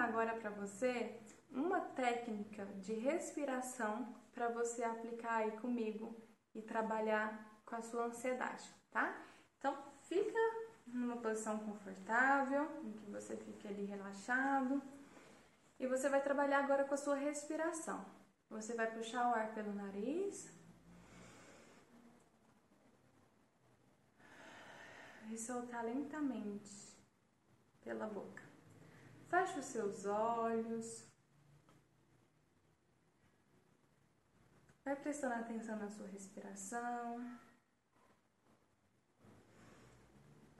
ensinar agora para você uma técnica de respiração para você aplicar aí comigo e trabalhar com a sua ansiedade, tá? Então, fica numa posição confortável, em que você fique ali relaxado. E você vai trabalhar agora com a sua respiração. Você vai puxar o ar pelo nariz. E soltar lentamente pela boca. Feche os seus olhos. Vai prestando atenção na sua respiração.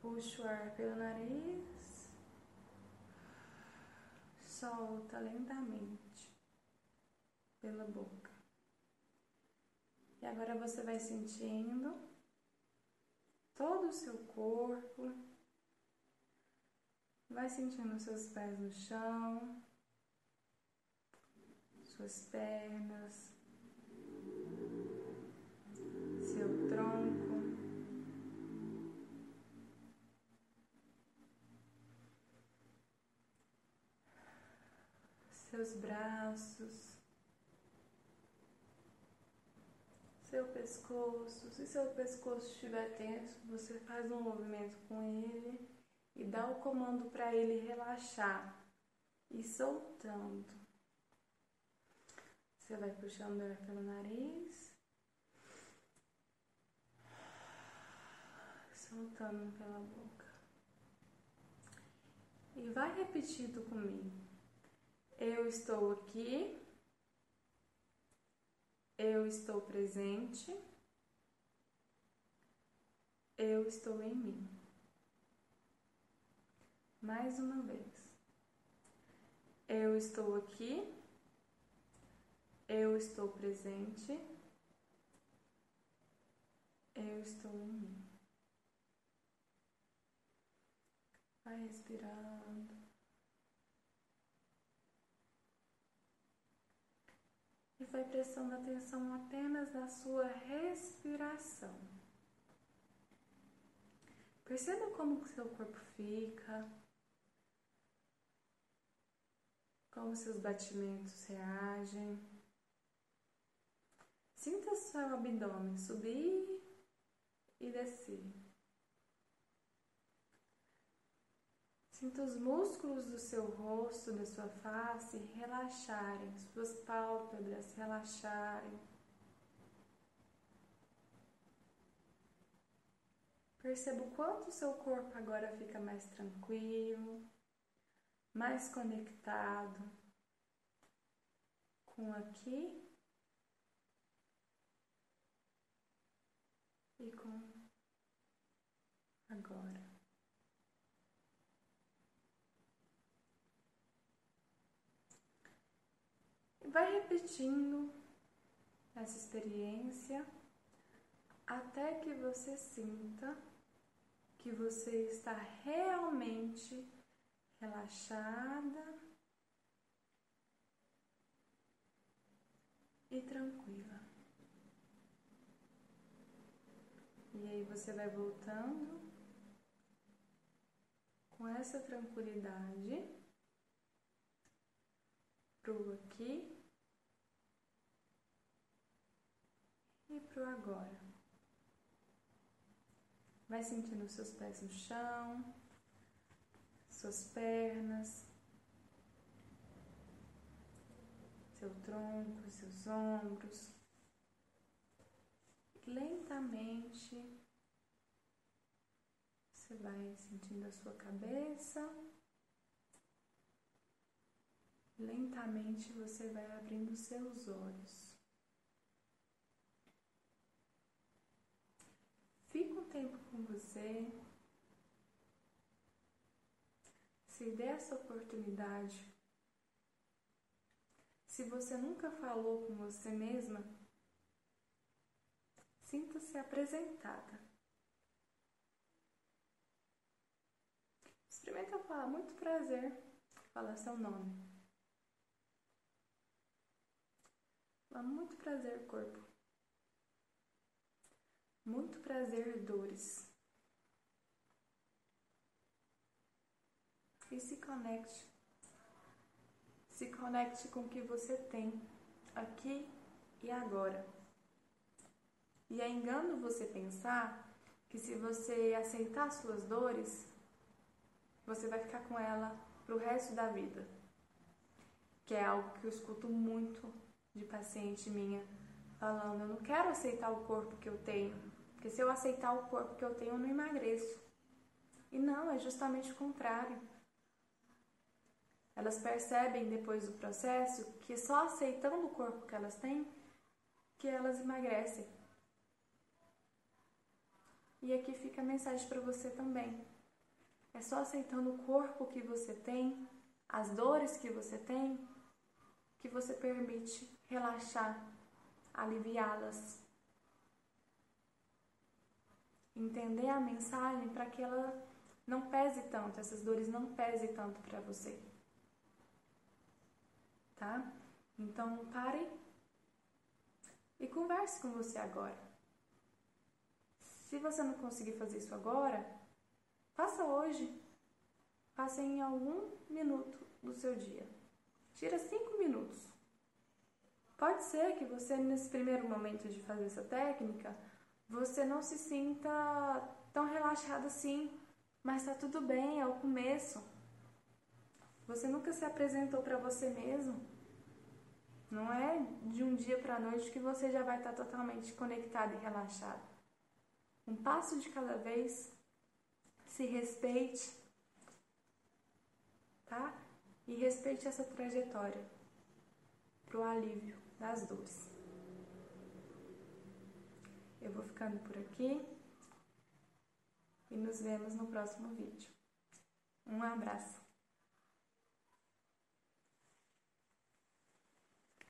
Puxa o ar pelo nariz. Solta lentamente pela boca. E agora você vai sentindo todo o seu corpo. Vai sentindo seus pés no chão, suas pernas, seu tronco. Seus braços, seu pescoço. Se seu pescoço estiver tenso, você faz um movimento com ele e dá o comando para ele relaxar e soltando. Você vai puxando ar pelo nariz, soltando pela boca. E vai repetindo comigo. Eu estou aqui. Eu estou presente. Eu estou em mim. Mais uma vez. Eu estou aqui. Eu estou presente. Eu estou em mim. Vai respirando. E vai prestando atenção apenas na sua respiração. Perceba como o seu corpo fica, como seus batimentos reagem. Sinta seu abdômen subir e descer. Sinta os músculos do seu rosto, da sua face relaxarem, suas pálpebras relaxarem. Perceba o quanto o seu corpo agora fica mais tranquilo, mais conectado com aqui e com agora. E vai repetindo essa experiência até que você sinta que você está realmente relaxada e tranquila. E aí você vai voltando com essa tranquilidade pro aqui e pro agora. Vai sentindo seus pés no chão, suas pernas, seu tronco, seus ombros. Lentamente você vai sentindo a sua cabeça. Lentamente você vai abrindo seus olhos. Fica um tempo com você. Se dê essa oportunidade. Se você nunca falou com você mesma, sinta-se apresentada. Experimenta falar muito prazer, fala seu nome. Fala muito prazer, corpo. Muito prazer, dores. E se conecte se conecte com o que você tem aqui e agora. E é engano você pensar que se você aceitar suas dores, você vai ficar com ela pro resto da vida. Que é algo que eu escuto muito de paciente minha falando, eu não quero aceitar o corpo que eu tenho, porque se eu aceitar o corpo que eu tenho, eu não emagreço. E não, é justamente o contrário. Elas percebem depois do processo que só aceitando o corpo que elas têm, que elas emagrecem. E aqui fica a mensagem para você também. É só aceitando o corpo que você tem, as dores que você tem, que você permite relaxar, aliviá-las. Entender a mensagem para que ela não pese tanto, essas dores não pese tanto para você. Tá? Então pare e converse com você agora. Se você não conseguir fazer isso agora, faça hoje. Faça em algum minuto do seu dia. Tira cinco minutos. Pode ser que você, nesse primeiro momento de fazer essa técnica, você não se sinta tão relaxado assim, mas tá tudo bem, é o começo. Você nunca se apresentou para você mesmo. Não é de um dia para a noite que você já vai estar totalmente conectado e relaxado. Um passo de cada vez. Se respeite, tá? e respeite essa trajetória para o alívio das dores. Eu vou ficando por aqui e nos vemos no próximo vídeo. Um abraço!